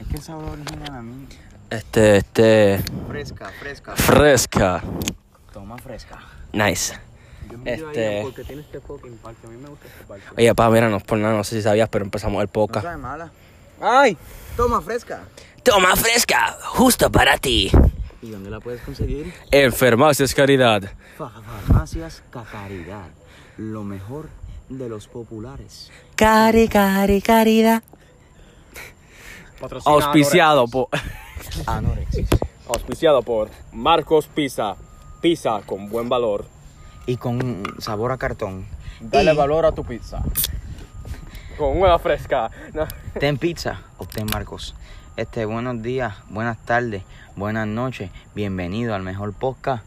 Es que el sabor original a mí. Este, este. Fresca, fresca. Fresca. Toma fresca. Nice. Este- Porque tiene este fucking parque. A mí me gusta este parque. Oye, pa, mira, no por nada, no sé si sabías, pero empezamos el No podcast. sabe mala. ¡Ay! Toma fresca. Toma fresca, justo para ti. ¿Y dónde la puedes conseguir? En Farmacias Caridad. Fa- Farmacias Cacaridad. Lo mejor de los populares. Cari, cari, caridad. Auspiciado por. Auspiciado por Marcos Pizza. Pizza con buen valor. Y con sabor a cartón. Dale Y- valor a tu pizza. Con una fresca. No. Ten pizza, obtén Marcos. Este, buenos días, buenas tardes, buenas noches. Bienvenido al mejor podcast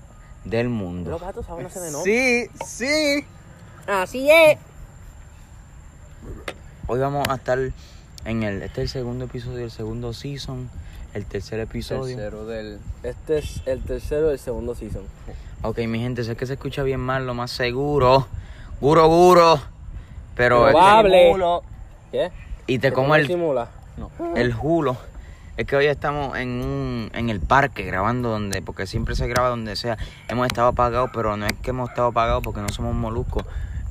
del mundo. Los gatos aún no se. Sí, sí. Así es. Hoy vamos a estar en el. Este es el segundo episodio del segundo season. El tercer episodio. Tercero del. Este es el tercero del segundo season. Ok, mi gente, sé que se escucha bien mal, lo más seguro. Guro, guro. Pero. es que- Probable. ¿Qué? y te como el, Simula. el julo. Es que hoy estamos en un, en el parque grabando donde, porque siempre se graba donde sea. Hemos estado apagados, pero no es que hemos estado apagados porque no somos moluscos.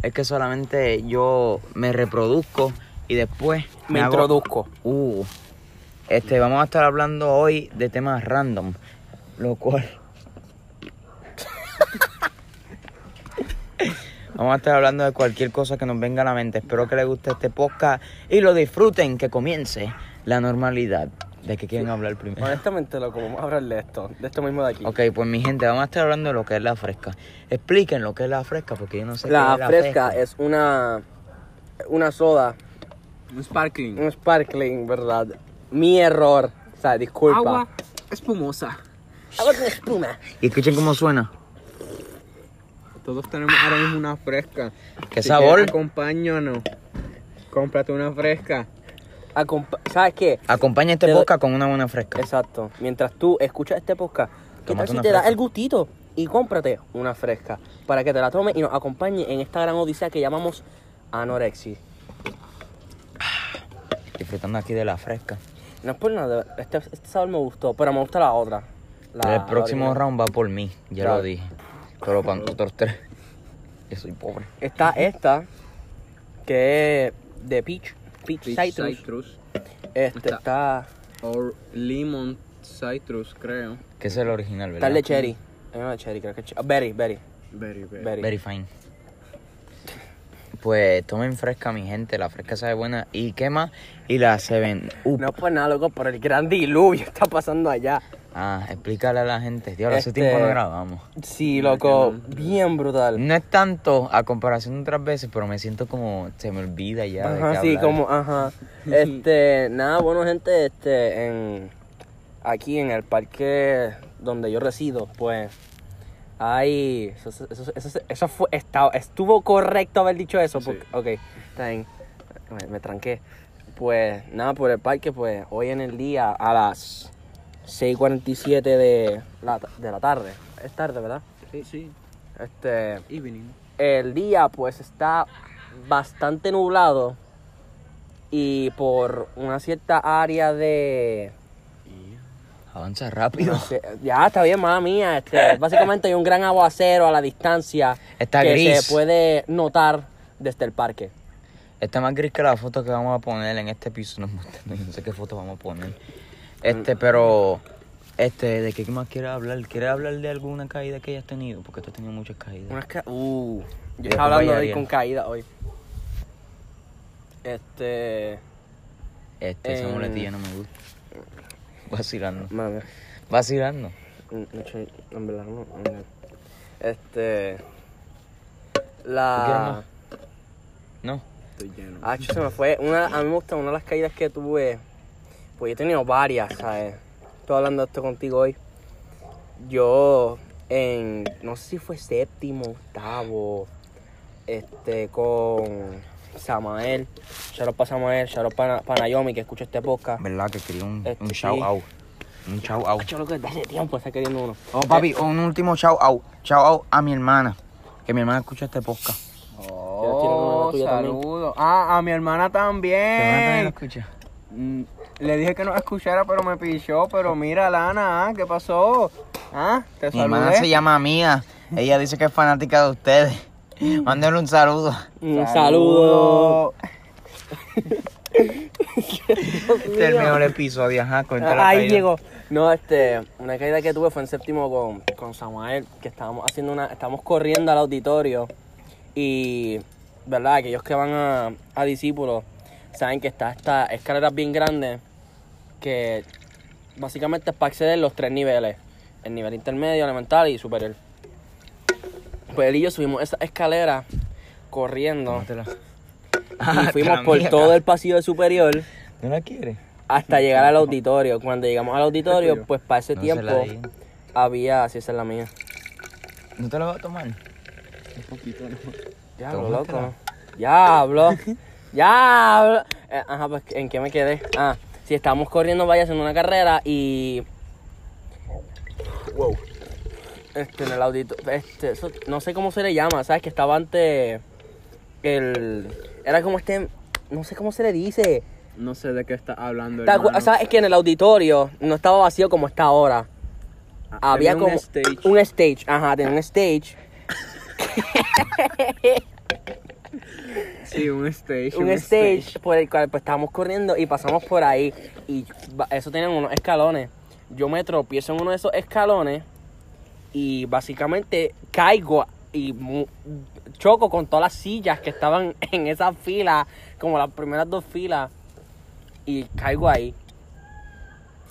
Es que solamente yo me reproduzco y después Me hago- introduzco. Uh, este, vamos a estar hablando hoy de temas random, lo cual. vamos a estar hablando de cualquier cosa que nos venga a la mente. Espero que les guste este podcast y lo disfruten, que comience la normalidad. ¿De qué quieren hablar primero? Honestamente, loco, vamos a hablar de esto, de esto mismo de aquí. Ok, pues mi gente, vamos a estar hablando de lo que es la fresca. Expliquen lo que es la fresca, porque yo no sé La qué es fresca es una una soda, Un sparkling. un sparkling, ¿verdad? Mi error. O sea, disculpa. Agua espumosa. Agua con espuma. Y escuchen cómo suena. Todos tenemos ahora mismo una fresca. ¿Qué Si sabor? Acompáñanos. Cómprate una fresca. Acompa- ¿Sabes qué? Acompaña este podcast con una buena fresca. Exacto. Mientras tú escuchas este podcast, ¿qué tal si te da el gustito? Y cómprate una fresca para que te la tomes y nos acompañe en esta gran odisea que llamamos anorexia. Disfrutando aquí de la fresca. No es por nada, este, este sabor me gustó, pero me gusta la otra. La- el próximo la round va por mí, ya Claro. lo dije. Pero para nosotros tres, yo soy pobre. Está esta, que es de peach, peach, Peach citrus. citrus. Este Está- está, O lemon citrus, creo. Que es el original, está ¿verdad? el de cherry. De cherry, creo que es ch- ah, berry, berry, Very, very. berry. Very fine. Pues tomen fresca, mi gente. La fresca sabe buena. ¿Y qué más? Y la Seven Up. No pues nada, loco, pero el gran diluvio está pasando allá. Ah, explícale a la gente. Dios, hace Este- tiempo no grabamos. Sí, loco, bien brutal. No es tanto a comparación de otras veces, pero me siento como se me olvida ya. de Ajá, qué sí, hablar. como, ajá. Este, nada, bueno, gente, este, en, aquí en el parque donde yo resido, pues, hay, eso, eso, eso, eso- eso fue, estaba, estuvo correcto haber dicho eso, porque, ok, está bien, me, me tranqué. Pues, nada, por el parque, pues, hoy en el día, a las 6.47 de la, de la tarde, es tarde, ¿verdad? Sí, sí. Este, Evening. el día pues está bastante nublado y por una cierta área de Avanza rápido. no sé, ya está bien mala mía este, básicamente hay un gran aguacero a la distancia Está que gris. se puede notar desde el parque Está más gris que la foto que vamos a poner en este piso. No, no sé qué foto vamos a poner. Este, pero. Este, ¿de qué más quieres hablar? ¿Quieres hablar de alguna caída que hayas tenido? Porque tú has tenido muchas caídas. Unas ca- uh, yo estaba hablando de ir con caída hoy este Este, esa en- muletilla no me gusta. Vacilando. mami, Vacilando. En verdad, no. Este. ¿Tú quieres La. No. Estoy lleno. Ah, se me fue. Una, a mí me gusta una de las caídas que tuve. Pues yo he tenido varias, ¿sabes? Estoy hablando de esto contigo hoy. Yo, en. No sé si fue séptimo, octavo. Este, con. Samael. Shout out para Samael. Shout out para, para Naomi que escucha este podcast. ¿Verdad que quería un, Este, un shout out? Un shout out. Yo lo que desde hace tiempo está queriendo uno. Oh, papi, un último shout out. Shout out a mi hermana. Que mi hermana escucha este podcast. ¿Quieres que le mande la Oh, también? saludos. Ah, a mi hermana ¿Tu hermana también lo también. escucha? Mm, Le dije que no escuchara, pero me pichó. Pero mira, Lana, ¿ah? ¿qué pasó? ¿Ah? Te Mi hermana se llama Mía. Ella dice que es fanática de ustedes. Mándenle un saludo. Un saludo. Este es el mejor episodio, ajá. la Ahí llegó. No, este, una caída que tuve fue en séptimo con, con Samuel, que estábamos haciendo una, estábamos corriendo al auditorio y, ¿verdad? Aquellos que van a, a discípulos saben que está esta escalera bien grande que básicamente es para acceder los tres niveles, el nivel intermedio, elemental y superior. Pues él y yo subimos esa escalera corriendo Tómatela. y fuimos por todo el pasillo de superior ¿No la quieres? hasta llegar al auditorio. Cuando llegamos al auditorio, pues para ese No se tiempo la di. había, así esa es la mía. ¿No te la vas a tomar? Diablo, Tómatela. loco. Diablo. Diablo. Eh, ajá, pues ¿en qué me quedé? Ah, si estábamos corriendo, vaya haciendo una carrera y. Wow. Este, en el auditorio. Este, eso, no sé cómo se le llama, ¿sabes? Que estaba ante. El. Era como este. No sé cómo se le dice. No sé de qué estás hablando, ¿Te acu- hermano. ¿Sabes que en el auditorio no estaba vacío como está ahora? Ah, Había como un stage. un stage, ajá, tenía un stage, Sí, un stage. un stage por el cual pues estábamos corriendo y pasamos por ahí y eso tenían unos escalones. Yo me tropiezo en uno de esos escalones y básicamente caigo y choco con todas las sillas que estaban en esa fila, como las primeras dos filas y caigo ahí.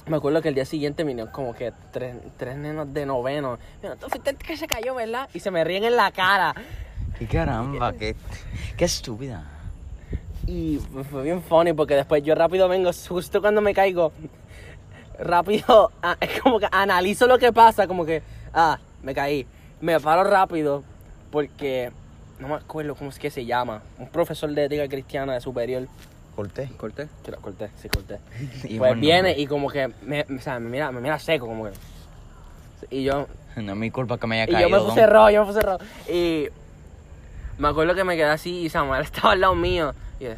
Me acuerdo que el día siguiente vinieron como que tres, tres nenos de noveno. Mira, tú fuiste que se cayó, ¿verdad? Y se me ríen en la cara. ¡Qué caramba! ¡Qué, qué estúpida! Y fue bien funny porque después yo rápido vengo, justo cuando me caigo, rápido, como que analizo lo que pasa, como que, ah, me caí. Me paro rápido porque no me acuerdo cómo es que se llama. Un profesor de ética cristiana de superior. ¿Corté? ¿Corté? Que lo corté, sí, corté. Y pues bueno, viene y como que me, o sea, me mira, me mira seco, como que. Y yo, No es mi culpa que me haya y yo caído. me puse don. rojo, yo me puse rojo. Y me acuerdo que me quedé así y Samuel estaba al lado mío. Y él,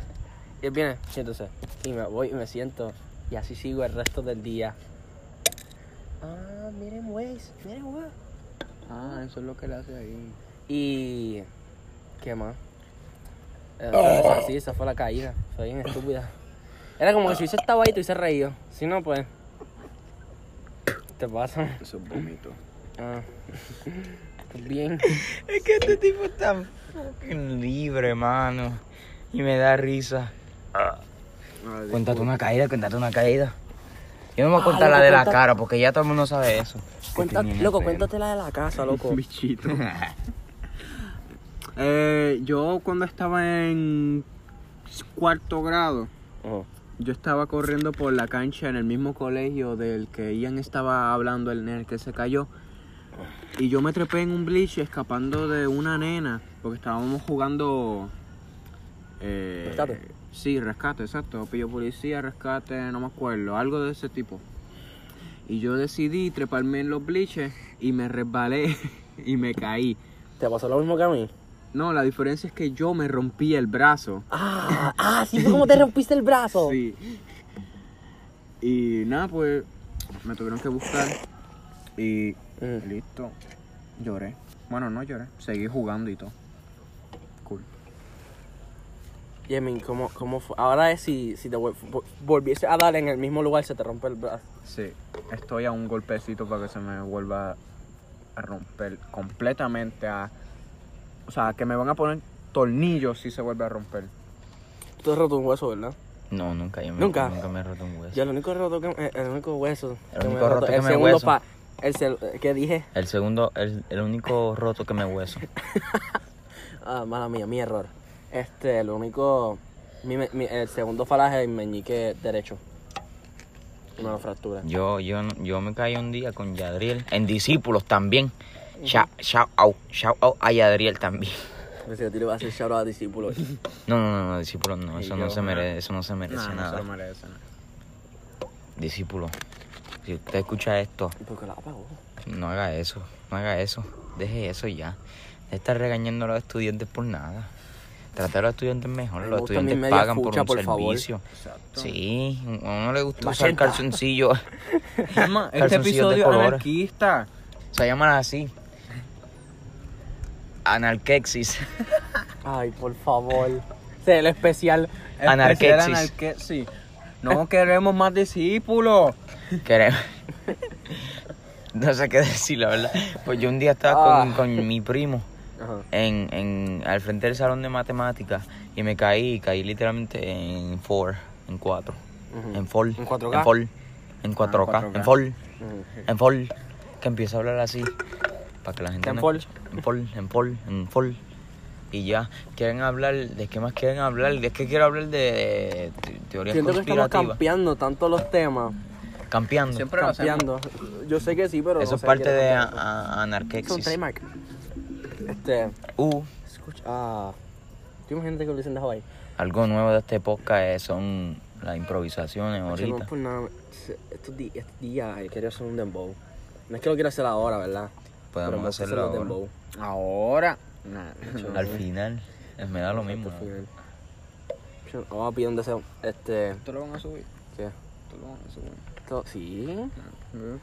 y él viene, siéntese. Y me voy y me siento. Y así sigo el resto del día. Ah, miren, Waze, miren, Waze. Ah, eso es lo que le hace ahí. Y. ¿Qué más? Eh, esa- sí, esa fue la caída. Fue bien estúpida. Era como que si hubiese estado ahí, te hubiese reído. Si no, pues. Te pasa. Eso es bonito. Ah. Pues bien. Es que este tipo está fucking libre, mano. Y me da risa. Cuéntate una caída, cuéntate una caída. Yo no me voy a Ah, contar la loco, de la cuenta- cara porque ya todo el mundo sabe eso. Cuenta- loco, cuéntate la de la casa, loco. Bichito. eh, yo cuando estaba en cuarto grado, Ujú. yo estaba corriendo por la cancha en el mismo colegio del que Ian estaba hablando, el nene que se cayó. Y yo me trepé en un bleach escapando de una nena, porque estábamos jugando... eh. Sí, rescate, exacto. Pillo policía, rescate, no me acuerdo, algo de ese tipo. Y yo decidí treparme en los bleachers y me resbalé y me caí. ¿Te pasó lo mismo que a mí? No, la diferencia es que yo me rompí el brazo. Ah, ah, sí fue como te rompiste el brazo. Sí. Y nada, pues me tuvieron que buscar y Mm. listo. Lloré. Bueno, no lloré, seguí jugando y todo. Cool. Yemin, ¿cómo, ¿cómo fue? Ahora es si, si te vol- vol- volviese a dar en el mismo lugar, se te rompe el brazo. Sí, estoy a un golpecito para que se me vuelva a romper completamente a... O sea, que me van a poner tornillos si se vuelve a romper. Tú has roto un hueso, ¿verdad? No, nunca. Yo me, ¿Nunca? Nunca me he roto un hueso. Yo el único roto que eh, el único hueso El que me único roto que el me segundo hueso. pa el sel- ¿qué dije? El segundo, el, el único roto que me hueso. Ah, mala mía, mi error. Este, el único mi, mi- el segundo falaje el meñique derecho. Lo fractura. Yo, yo, yo me caí un día con Yadriel. En discípulos también. Shout, shout out, shout out a Yadriel también. Pensé que tú le ibas a hacer shout out a discípulos. No, no, no, no, discípulos no. Eso yo, no se merece, eso no se No, merece no se nada. lo merece, no. Discípulo. Si usted escucha esto, ¿Por qué la apagó? no haga eso. No haga eso. Deje eso ya. Está regañando a los estudiantes por nada. Tratar a los estudiantes mejor. me Los estudiantes pagan por un por servicio. Sí, a uno no le gusta usar este Calzoncillos de episodio anarquista. Se llaman así. Analquexis. Ay, por favor. El especial. Anarquexis. Especial anarquexis. No queremos más discípulos. Queremos. No sé qué decir, la verdad. Pues yo un día estaba con, Ah. con mi primo Ajá. en, en, al frente del salón de matemáticas y me caí, caí literalmente en 4, en 4, Ujú. en full, ¿En 4K? en full, en 4K, 4K. en full, Ujú. en full, que empiezo a hablar así para que la gente En no escuche. en full, en full, en full. Y ya, quieren hablar, ¿de qué más quieren hablar? Es que quiero hablar de, te- teorías Siento que estamos conspirativas. campeando tanto los temas. Campeando. Siempre. Campeando. Yo sé que sí, pero. Eso no es parte de anarquexis. Este. Uh, Escucha. Ah. ¿Tú imaginas que lo dicen de Hawaii? algo nuevo de este podcast es- son las improvisaciones Che, No, ahorita. pues nada. Estos, di- estos días eh, quería hacer un dembow. No es que lo quiera hacer ahora, ¿verdad? Podemos hacerlo hacer ahora. Ahora. Nah. Al final, eh, me da lo mismo. Al final. Che, Vamos a pedir un deseo. Este. ¿Esto lo van a subir? ¿Qué? ¿Esto lo van a subir? Esto- Sí.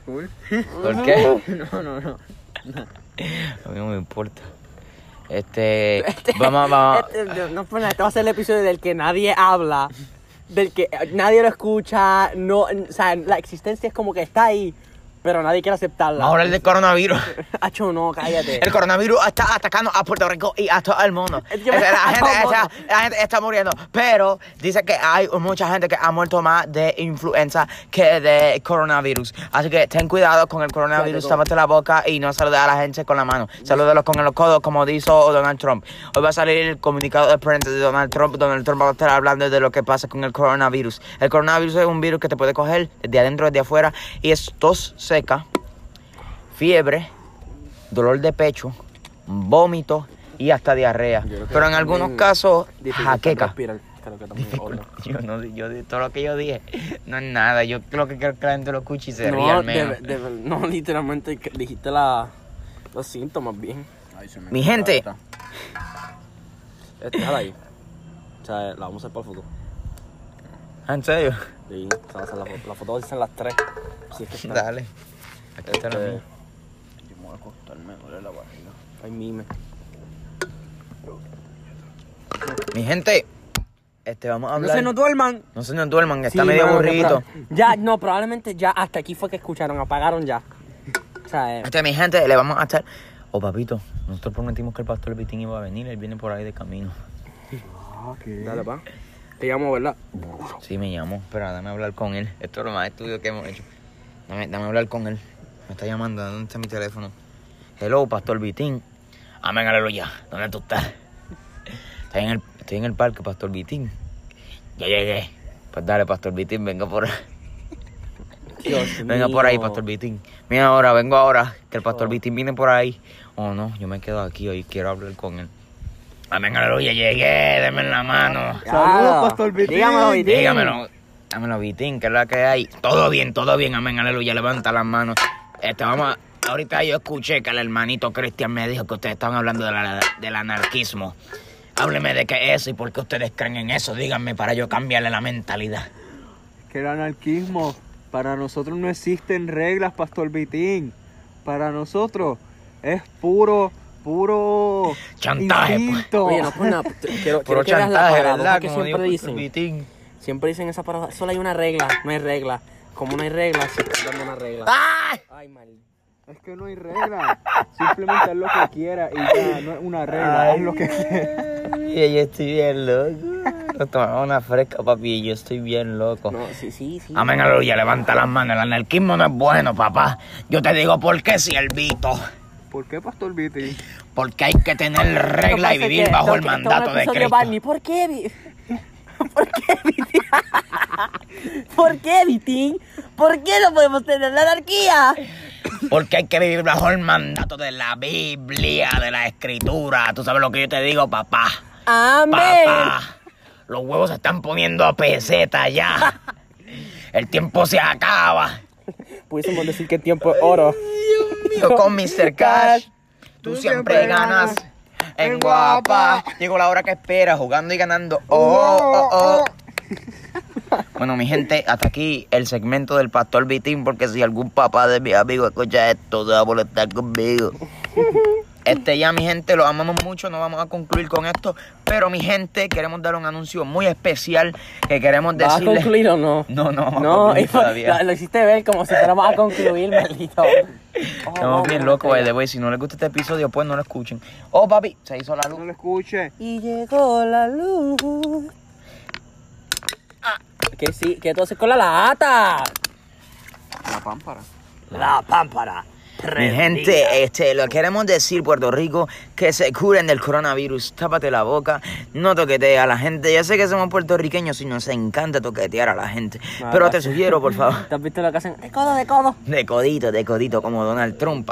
Cool. ¿Por qué? No, no, no. A mí no me importa. Este, vamos, vamos. Este, no, este va a ser el episodio del que nadie habla, del que eh, nadie lo escucha, no, o sea, la existencia es como que está ahí, pero nadie quiere aceptarla. Vamos a hablar del coronavirus. Hacho, no, cállate. El coronavirus está atacando a Puerto Rico y a todo el mundo. Es que- la, gente está, la gente está muriendo. Pero dice que hay mucha gente que ha muerto más de influenza que de coronavirus. Así que ten cuidado con el coronavirus, Fíjate, tápate la boca y no saludes a la gente con la mano. Salúdalos con los codos, como dijo Donald Trump. Hoy va a salir el comunicado de prensa de Donald Trump. Donald Trump va a estar hablando de lo que pasa con el coronavirus. El coronavirus es un virus que te puede coger desde adentro, desde afuera. Y es tos seca, fiebre, dolor de pecho, vómito y hasta diarrea. Creo Pero en algunos casos, jaqueca. creo es. Yo no, yo todo lo que yo dije no es nada. Yo creo que quiero que la gente lo escuche y se No, al menos. de- de- no, literalmente dijiste la, los síntomas bien. Ay, se me Mi gente. corta. Este, déjala ahí. O sea, la vamos a hacer para el futuro. Ah, ¿En serio? Sí, se va a hacer la foto. La foto va a ser las tres. Si es que está. Dale. Aquí está la Este, mía. Yo me voy a acostar, me duele la barriga. Ay, mime. Mi gente, este, vamos a No hablar. se nos duerman. No se nos duerman, está Sí, medio mano, aburrido. Ya, no, probablemente ya hasta aquí fue que escucharon, apagaron ya. O sea, eh, Este, mi gente, le vamos a estar. Oh, papito, nosotros prometimos que el pastor Vitín iba a venir. Él viene por ahí de camino. dale, pa. Te llamo, ¿verdad? Sí, me llamó. Espera, dame hablar con él. Esto es lo más estudio que hemos hecho. Dame, dame hablar con él. Me está llamando. ¿Dónde está mi teléfono? Hello, Pastor Vitín. Amén, aleluya. ¿Dónde tú estás? Estoy en el, estoy en el parque, Pastor Vitín. Ya llegué. Pues dale, Pastor Vitín, venga por Dios Venga por ahí. Pastor Vitín. Mira ahora, vengo ahora. Que el Pastor Vitín viene por ahí. Oh, no, yo me quedo aquí hoy. Quiero hablar con él. Amén, aleluya. Llegué. Denme la mano. Saludos, Pastor Vitín. Dígamelo, Vitín. Dígamelo, dámelo, Vitín, que es la que hay. Todo bien, todo bien, amén, aleluya, levanta las manos. Este, vamos, a- ahorita yo escuché que el hermanito Cristian me dijo que ustedes estaban hablando de la- del anarquismo. Hábleme de qué es eso y por qué ustedes creen en eso, díganme para yo cambiarle la mentalidad. Que el anarquismo, para nosotros no existen reglas, Pastor Vitín. Para nosotros es puro, puro Chantaje, pues. instinto. Oye, no por nada. te- Quiero, Puro quiero que la chantaje, paradoja ¿verdad? que Como dijo siempre dicen. Vitín. Siempre dicen esa paradoja. Solo hay una regla, no hay regla. Como no hay regla, se está dando una regla. ¡Ay! Ay, mal. Es que no hay regla. Simplemente haz lo que quiera y ya, no es una regla, haz lo que quieras. Y yo estoy bien loco. Nos tomamos una fresca, papi, y yo estoy bien loco. No, sí, sí, sí. Amén, aleluya, levanta las manos. El anarquismo no es bueno, papá. Yo te digo por qué, siervito. ¿Por qué, Pastor Vitín? Porque hay que tener regla y vivir que bajo el mandato de Cristo. Barney. ¿Por qué, ¿Por qué, Vitín? ¿Por qué, Vitín? ¿Por qué no podemos tener la anarquía? Porque hay que vivir bajo el mandato de la Biblia, de la Escritura. Tú sabes lo que yo te digo, papá. Amén. Papá, los huevos se están poniendo a peseta ya. El tiempo se acaba. Pudiésemos decir que el tiempo es oro. Yo con Mr. Cash, tú siempre ganas. En guapa. Llegó la hora que espera, jugando y ganando. Oh, oh, oh. Bueno, mi gente, hasta aquí el segmento del Pastor Vitín, porque si algún papá de mis amigos escucha esto, se va a molestar conmigo. Este ya, mi gente, lo amamos mucho, no vamos a concluir con esto, pero mi gente, queremos dar un anuncio muy especial que queremos ¿Vas a concluir o no? No, no, vamos a No, y- todavía. lo, lo hiciste ver como si fuéramos a concluir, maldito. Estamos bien locos, by the way. Si no les gusta este episodio, pues no lo escuchen. Oh, papi, se hizo la No luz. lo escuche. Y llegó la luz. ¿Qué sí? ¿Qué tú haces con la lata? La pámpara. La pámpara. Mi gente, este, lo queremos decir, Puerto Rico, que se curen del coronavirus. Tápate la boca, no toquetea a la gente. Ya sé que somos puertorriqueños y nos encanta toquetear a la gente. Pero te sugiero, por favor, ¿Te has visto lo que hacen? De codo, de codo. de codito, de codito, como Donald Trump.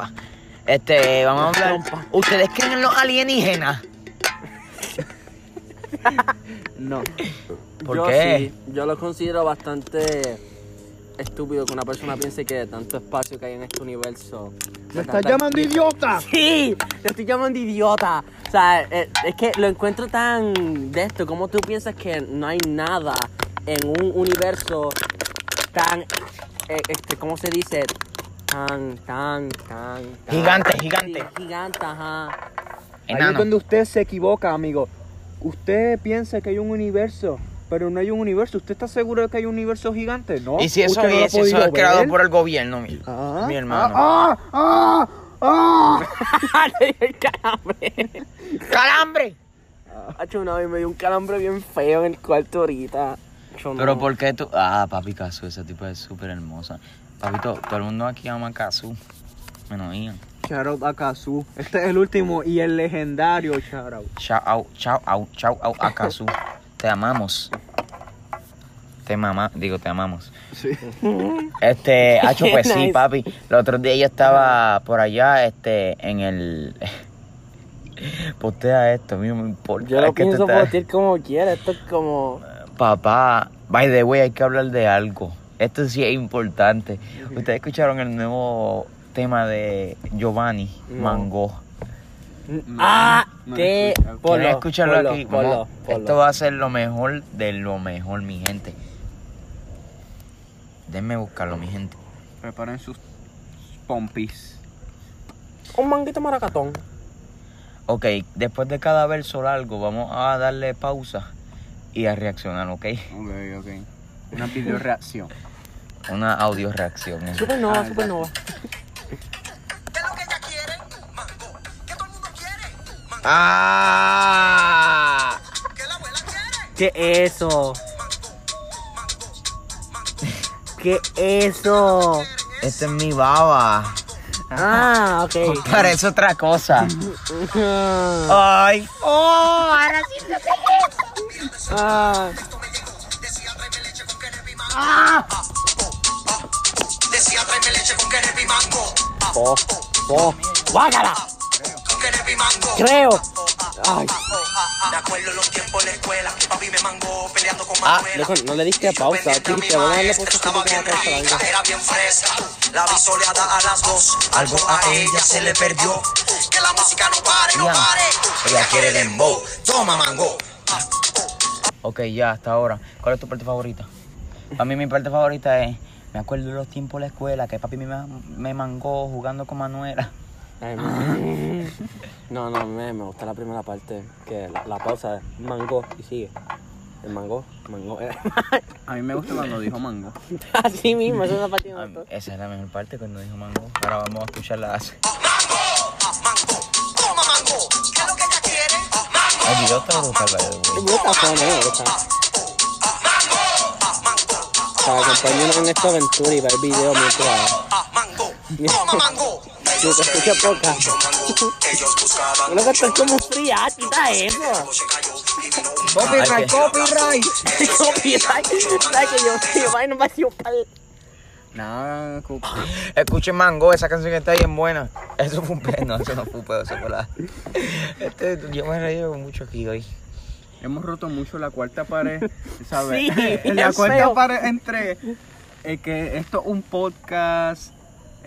Este, vamos a hablar. ¿Ustedes creen en los alienígenas? No. ¿Por yo qué? sí, yo lo considero bastante estúpido que una persona piense que tanto espacio que hay en este universo. ¡Me estás llamando idiota! Sí, te estoy llamando idiota. O sea, eh, es que lo encuentro tan de esto. como tú piensas que no hay nada en un universo tan, eh, este, ¿cómo se dice? Tan, tan, tan, tan- Gigante, gigante. Sí, gigante, ajá. Ahí es donde usted se equivoca, amigo. Usted piensa que hay un universo, pero no hay un universo. ¿Usted está seguro de que hay un universo gigante? No. Y si eso, ¿Usted no es, eso es creado ver? por el gobierno, mi, Ah, mi hermano. ¡Ah! ¡Ah! ¡Ah! El calambre. ¡Calambre! Hacho, una vez me dio un calambre bien feo en el cuarto ahorita. Yo no. Pero ¿por qué tú? Ah, papi Casu, esa tipo es súper hermosa. Papito, todo el mundo aquí ama a Casu. Menos Ian. Shout out a Kazu. Este es el último y el legendario shout out. Chao, out, chao, out, chao, out a Casu. Te amamos. Te mama, digo, te amamos. Sí. Este, Hacho, pues sí, papi. El otro día yo estaba por allá, este, en el. Postea esto, a mí no me importa. Yo lo Es que pienso postear como quiera. Esto es como. Papá, by the way, hay que hablar de algo. Esto sí es importante. Ustedes escucharon el nuevo tema de Giovanni No. Mango. ¡Ah! no escuchado. Ponlo, ¿Quieren escucharlo aquí? Esto va a ser lo mejor de lo mejor, mi gente. Denme buscarlo, mi gente. Preparen sus pompis. Un manguito maracatón. Ok, después de cada verso largo, vamos a darle pausa y a reaccionar, ¿ok? Ok, ok. Una video reacción. Una audio reacción. ¿eh? Supernova, Ah, supernova. ¡Ah! ¿Qué eso? ¿Qué eso? Este es mi baba. Ah, ok. Parece otra cosa. Ah, Ay. Oh, ahora sí ah. Decía tráeme leche con mango. Oh, oh. ¡Guácala! Creo. Ay, Me acuerdo los tiempos en la escuela. Papi me mangó peleando con Ah, loco, no le diste pausa. Dijiste, vamos a darle pausa Estaba bien rica, era bien fresca. La vi soleada a las dos. Algo a ella se le perdió. Que la música no pare, no Ya. pare. Ella quiere dembow. Toma mango. Ok, ya, hasta ahora. ¿Cuál es tu parte favorita? Para mí mi parte favorita es... Me acuerdo de los tiempos de la escuela que papi me, ma- me mangó jugando con Manuela. Ay, No, no, me, me gusta la primera parte. Que la, la pausa es mango y sigue. El mango, mango. A mí me gusta cuando dijo mango. Así mismo, esa es la parte que me Ah, gustó. Esa es la mejor parte cuando dijo mango. Ahora vamos a escucharla. Mango. Mango. Toma mango. ¿Qué es lo que ella quiere? Mango. El video está brutal, by the way. Me gusta, Fone, me gusta. Para acompañarnos en esta aventura y ver el video mientras. Ah, mango. Toma mango. Si te escucha poca. Uno que está como fría, quita eso. Se Copyright, copyright. Copyright. ¿Sabes que yo, yo vaina me hacía. Nada, co- Escuchen Mango, esa canción está bien buena. Eso fue un pedo, no, eso no fue un pedo, eso fue la... Este, yo me he reído mucho aquí hoy. Hemos roto mucho la cuarta pared, ¿sabes? Sí, la cuarta feo. pared entre eh, que esto es un podcast,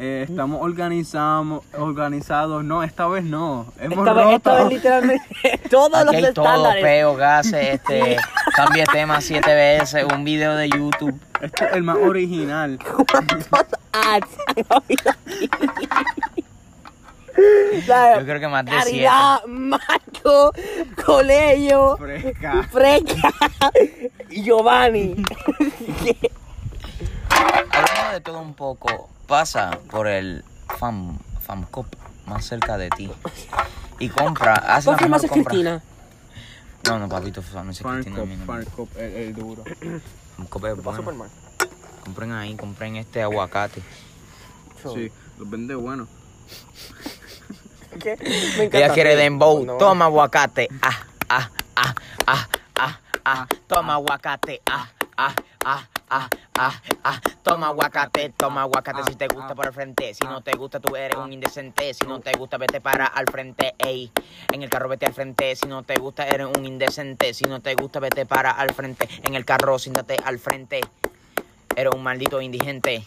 eh, estamos organizamos, organizados. No, esta vez no. Hemos Esta vez, roto. esta vez literalmente todos Aquí los hay todo, estándares. peo, gases, este, cambia tema siete veces, un video de YouTube. Este es el más original. ads han habido aquí. Yo creo que más de siete. Caridad, Marco, Colegio, Fresca. Fresca y Giovanni. Hablando de todo un poco, pasa por el Fam, Famcop más cerca de ti y compra, haz la ¿Cuál fue más mejor compra. Cristina? No, no, papito, Famcop Cristina. a mí Farcop, no me- Farcop, el, el duro. Famcop es bueno. Compren ahí, compren este aguacate. Sí, los vende bueno. ¿Qué? Me encanta. Ella quiere dembow, No. toma aguacate. Ah, ah, ah, ah, ah, ah, toma aguacate. Ah, ah, ah, ah, ah, ah, toma aguacate, toma aguacate si te gusta por el frente. Si no te gusta, tú eres un indecente. Si no te gusta, vete para al frente. Ey, en el carro vete al frente. Si no te gusta, eres un indecente. Si no te gusta, vete para al frente. En el carro, siéntate al frente. Eres un maldito indigente.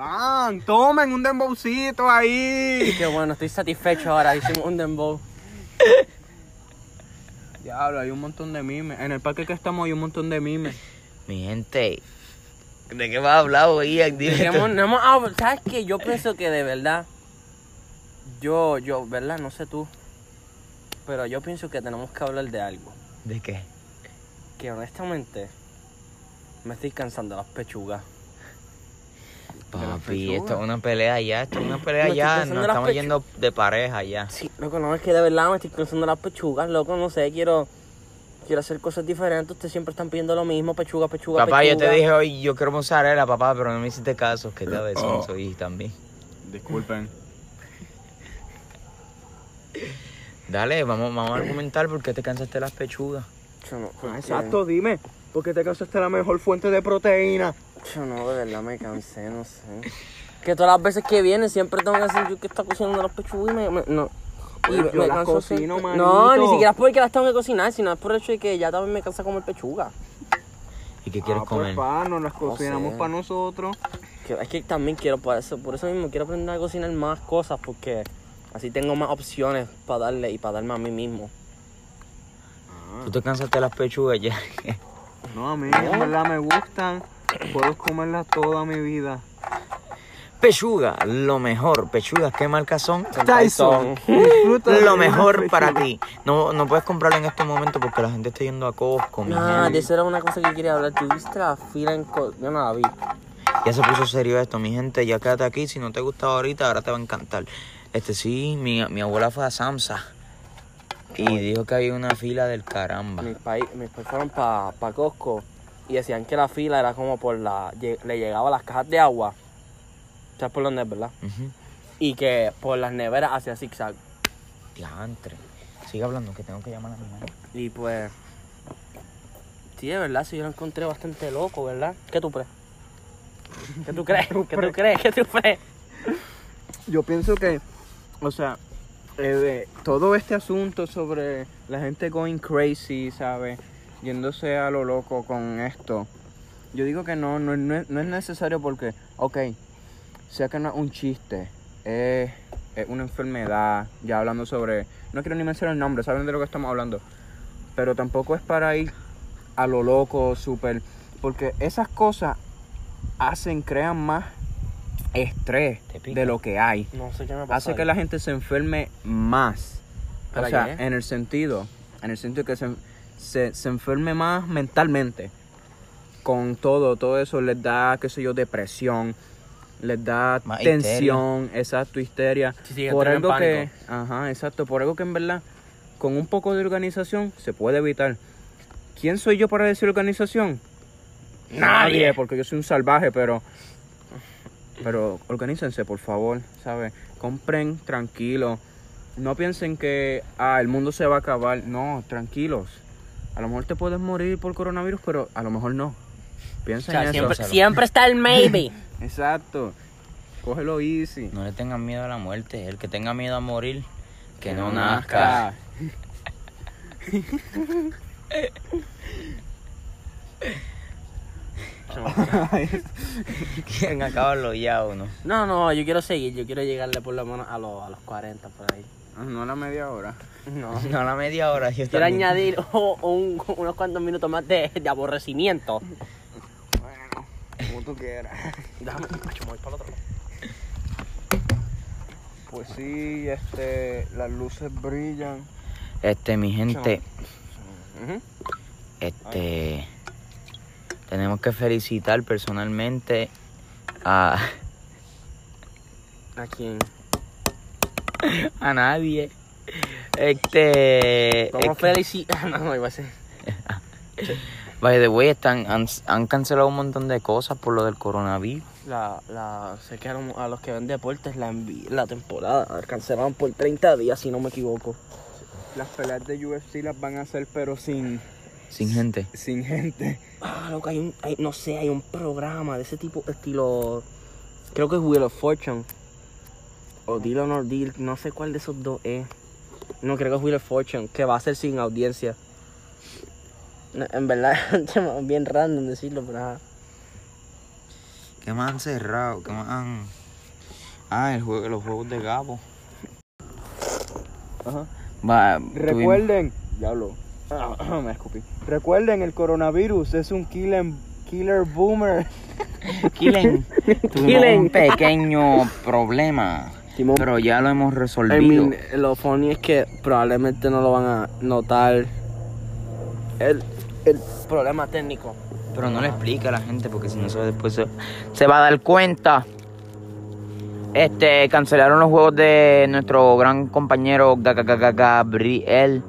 Van, tomen un dembowcito ahí. Qué bueno, estoy satisfecho ahora. Hicimos un dembow. Diablo, hay un montón de mimes. En el parque que estamos hay un montón de mimes. mi gente. ¿De qué vas a hablar hoy? No hemos ¿Sabes qué? Yo pienso que de verdad. Yo, yo, ¿verdad? No sé tú. Pero yo pienso que tenemos que hablar de algo. ¿De qué? Que honestamente. Me estoy cansando de las pechugas. Papi, esto es una pelea ya, esto es una pelea Me ya, nos estamos pechu- yendo de pareja ya. Sí, loco, no es que de verdad me estoy cansando de las pechugas, loco. No sé, quiero. Quiero hacer cosas diferentes. Ustedes siempre están pidiendo lo mismo: pechuga, pechuga, Papá, yo te dije hoy, yo quiero mozzarella, papá, pero no me hiciste caso, que te beso soy también. Disculpen. Dale, vamos, vamos a argumentar por qué te cansaste las pechugas. Yo no, porque- Exacto, dime. Porque te causaste la mejor fuente de proteína. Yo no, de verdad me cansé, no sé. Que todas las veces que viene siempre tengo que decir yo que está cocinando las pechugas y me, me- no. Y Yo las canso cocino, siempre. No, ni siquiera es porque las tengo que cocinar, sino es por el hecho de que ya también me cansa comer pechuga. ¿Y qué quieres ah, pues, comer? pa, nos las cocinamos sé. para nosotros. Que- es que también quiero, por eso, por eso mismo quiero aprender a cocinar más cosas, porque así tengo más opciones para darle y para darme a mí mismo. Tú te cansaste de las pechugas ya. No, a mí en verdad me gustan. Puedo comerlas toda mi vida. Pechuga, lo mejor. Pechugas, ¿qué marcas son? Tyson. Lo mejor para ti. No, no puedes comprarlo en este momento porque la gente está yendo a Costco. Ah, de eso era una cosa que quería hablar. ¿Tú viste la fila en... Co- Yo no la vi. Ya se puso serio esto, mi gente. Ya quédate aquí. Si no te gustaba ahorita, ahora te va a encantar. Este sí, mi, mi abuela fue a Samsa. Y dijo que había una fila del caramba. Mis país, mis pais fueron para pa Costco y decían que la fila era como por la. Le llegaba las cajas de agua. ¿Sabes por dónde es, verdad? Y que por las neveras hacia zigzag. Diantre. Sigue hablando, que tengo que llamar a mi madre. Y pues. Sí, de verdad, sí, yo lo encontré bastante loco, ¿verdad? ¿Qué tú crees? ¿Qué tú crees? ¿Qué tú crees? ¿Qué tú crees? Yo pienso que, o sea, eh, todo este asunto sobre la gente going crazy, ¿sabes? Yéndose a lo loco con esto. Yo digo que no, no, no es, no es necesario porque, ok, sea que no es un chiste, es, es una enfermedad, ya hablando sobre, no quiero ni mencionar el nombre, saben de lo que estamos hablando, pero tampoco es para ir a lo loco, súper, porque esas cosas hacen, crean más estrés de lo que hay. No sé qué me pasa. Hace que la gente se enferme más. ¿Para O sea, qué? en el sentido, en el sentido que se, se, se enferme más mentalmente. Con todo, todo eso les da, qué sé yo, depresión, les da Más tensión, exacto, histeria. Sí, sí, por algo que, ajá, exacto, por algo que en verdad, con un poco de organización se puede evitar. ¿Quién soy yo para decir organización? Nadie, porque yo soy un salvaje, pero pero organícense, por favor, ¿sabes? Compren tranquilo. no piensen que ah, el mundo se va a acabar. No, tranquilos. A lo mejor te puedes morir por coronavirus, pero a lo mejor no. O Piensa sea, en siempre, eso. siempre está el maybe. Exacto. Cógelo easy. No le tengan miedo a la muerte. El que tenga miedo a morir, que, no, no nazca. ¿Quién acaba lo ya uno? No, no, yo quiero seguir, yo quiero llegarle por lo menos a los, a los 40 por ahí. Ah, No a la media hora. No. No, a la media hora. Yo Quiero también. añadir oh, un- unos cuantos minutos más de, de aborrecimiento. Bueno, como tú quieras. Déjame, macho, me voy para el otro lado. Pues sí, este, las luces brillan. Este, mi gente, este. Tenemos que felicitar personalmente a, ¿A quién? a nadie. Este. ¿Cómo es que- felicitar? No, no, iba a ser. By the way, están, han, han cancelado un montón de cosas por lo del coronavirus. La, la, sé que a los, a los que ven deportes la, la temporada cancelaron por 30 días, si no me equivoco. Las peleas de UFC las van a hacer, pero sin, Sin gente. sin gente. Ah, loco, hay un, hay- no sé, hay un programa de ese tipo, estilo, creo que es Wheel of Fortune. O Deal or No Deal, no sé cuál de esos dos es. No, creo que es Wheel of Fortune, que va a ser sin audiencia. No, en verdad, es bien random decirlo, pero ajá. ¿Qué más han cerrado? ¿Qué más han.? Ah, el juego, los juegos de Gabo. Ajá. Va, tuvimos- Recuerden, diablo, me escupí. Recuerden, el coronavirus es un killer, killer boomer. Killen, tuvimos Killen. un pequeño problema, Pero ya lo hemos I resolvido. mean, lo funny es que probablemente no lo van a notar. El, el problema técnico. Pero no le explica a la gente porque si no se después se, se va a dar cuenta. Este, cancelaron los juegos de nuestro gran compañero Ga- Ga- Ga- Ga- Gabriel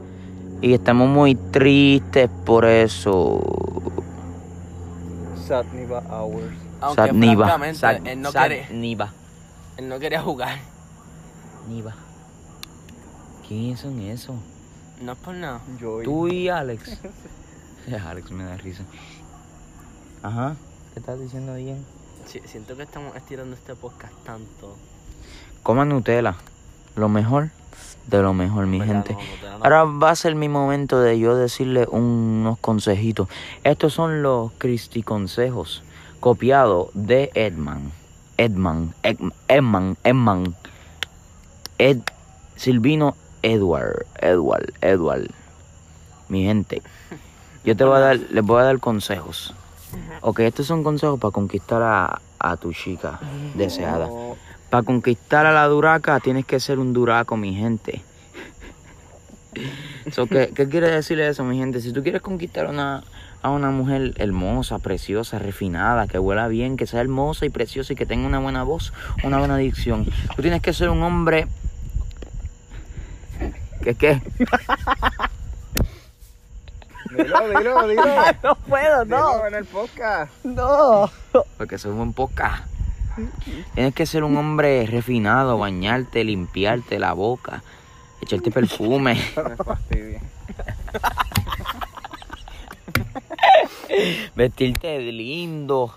y estamos muy tristes por eso. Satniva Hours. Aunque Satniva. francamente, Sat- él, no quiere, Satniva. él no quería jugar. Niva. ¿Quiénes son esos? No es por nada. Joy. Tú y Alex. Alex me da risa. Ajá. ¿Qué estás diciendo bien? Sí, siento que estamos estirando este podcast tanto. Coman Nutella. Lo mejor de lo mejor, mi ¿Verdad? gente. No, no. Ahora va a ser mi momento de yo decirle unos consejitos. Estos son los Cristi consejos copiados de Edman. Edman, Ed- Edman, Edman. Ed Silvino Edward, Edward, Edward. Mi gente, yo te voy a dar, les voy a dar consejos. Ok, estos son consejos para conquistar a, a tu chica deseada. Para conquistar a la duraca tienes que ser un duraco, mi gente. So, ¿qué, ¿Qué quiere decir eso, mi gente? Si tú quieres conquistar una, a una mujer hermosa, preciosa, refinada, que huela bien, que sea hermosa y preciosa y que tenga una buena voz, una buena dicción, tú tienes que ser un hombre... ¿Qué qué? Dilo, dilo, dilo. no puedo, Dilo en el podcast. No. Porque soy un poca. Tienes que ser un hombre refinado, bañarte, limpiarte la boca, echarte perfume. Vestirte lindo,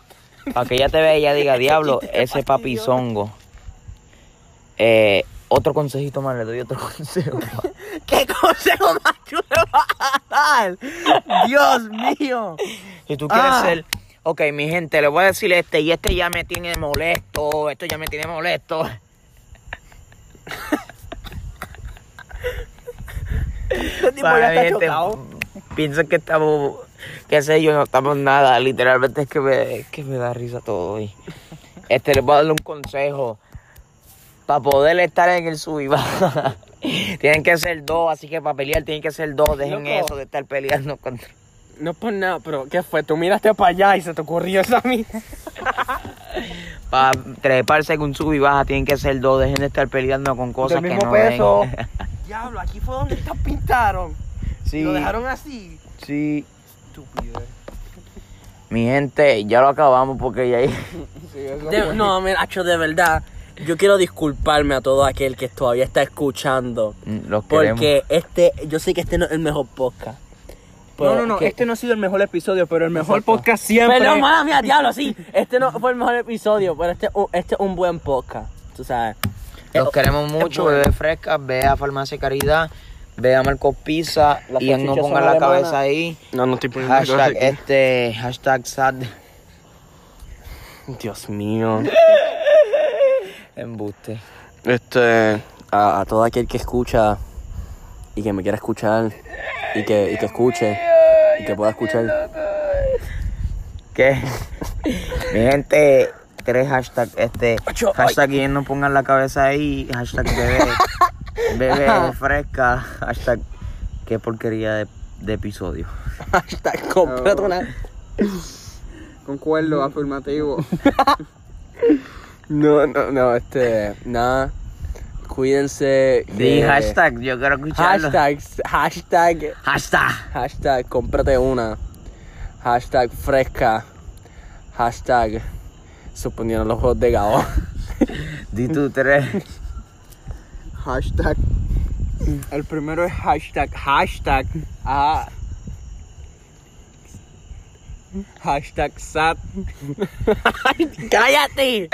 para que ella te vea y ella diga, diablo, ese papizongo. Eh, otro consejito más, le doy otro consejo. ¿Qué consejo más tú le vas a dar? Dios mío. Si tú quieres Ah. ser, ok, mi gente, le voy a decir este, y este ya me tiene molesto, esto ya me tiene molesto. Este tipo Para ya mi está gente, chocado. Piensa que estamos, qué sé yo, no estamos nada, literalmente es que me, es que me da risa todo hoy. Este, les voy a darle un consejo. Para poder estar en el sub y baja, tienen que ser dos, así que para pelear tienen que ser dos. Dejen Loco. eso de estar peleando contra. No es por nada, pero ¿qué fue? Tú miraste para allá y se te ocurrió eso a mí. Para treparse con sub y baja tienen que ser dos. Dejen de estar peleando con cosas Del que mismo no peso. den. Diablo, aquí fue donde estas pintaron. Sí, Lo dejaron así. sí. Estúpido. Mi gente, ya lo acabamos porque ya Sí, eso De- no, mira, de verdad. Yo quiero disculparme a todo aquel que todavía está escuchando. Mm, Los. Porque este, yo sé que este no es el mejor podcast. No, no, no, que- este no ha sido el mejor episodio, pero el mejor Exacto. podcast siempre. Perdón, mala mía, diablo, sí. Este no fue el mejor episodio, pero este, este es un buen podcast. Tú sabes. Los Eh, queremos mucho, bueno. bebé fresca, ve a Farmacia Caridad, ve a Marcos Pizza y no pongan la cabeza ahí. No, no estoy poniendo Hashtag este, hashtag sad Dios mío. embuste. Este, a, a todo aquel que escucha y que me quiera escuchar y que, y que escuche y que pueda escuchar. ¿Qué? Mi gente, tres hashtags, este, hashtag y no pongan la cabeza ahí, hashtag bebé, bebé fresca, hashtag qué porquería de, de episodio. Hashtag, cómprate una. Concuerdo, afirmativo. No, no, no, este, nada. Cuídense. Di que- hashtag, yo quiero escucharlo. Hashtag, hashtag, Hashtag. hashtag, cómprate una. Hashtag fresca. Hashtag, suponiendo los juegos de Gao. Di tú tres. Hashtag. El primero es hashtag. Hashtag. Ah. Hashtag sad. ¡Cállate!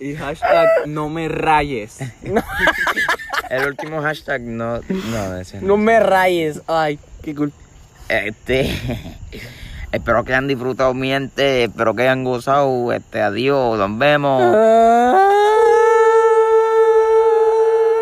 Y hashtag no me rayes. El último hashtag no, no, ese no. No me rayes. Ay, qué cool. Este, espero que hayan disfrutado mi gente, espero que hayan gozado, este, adiós, nos vemos. Ah.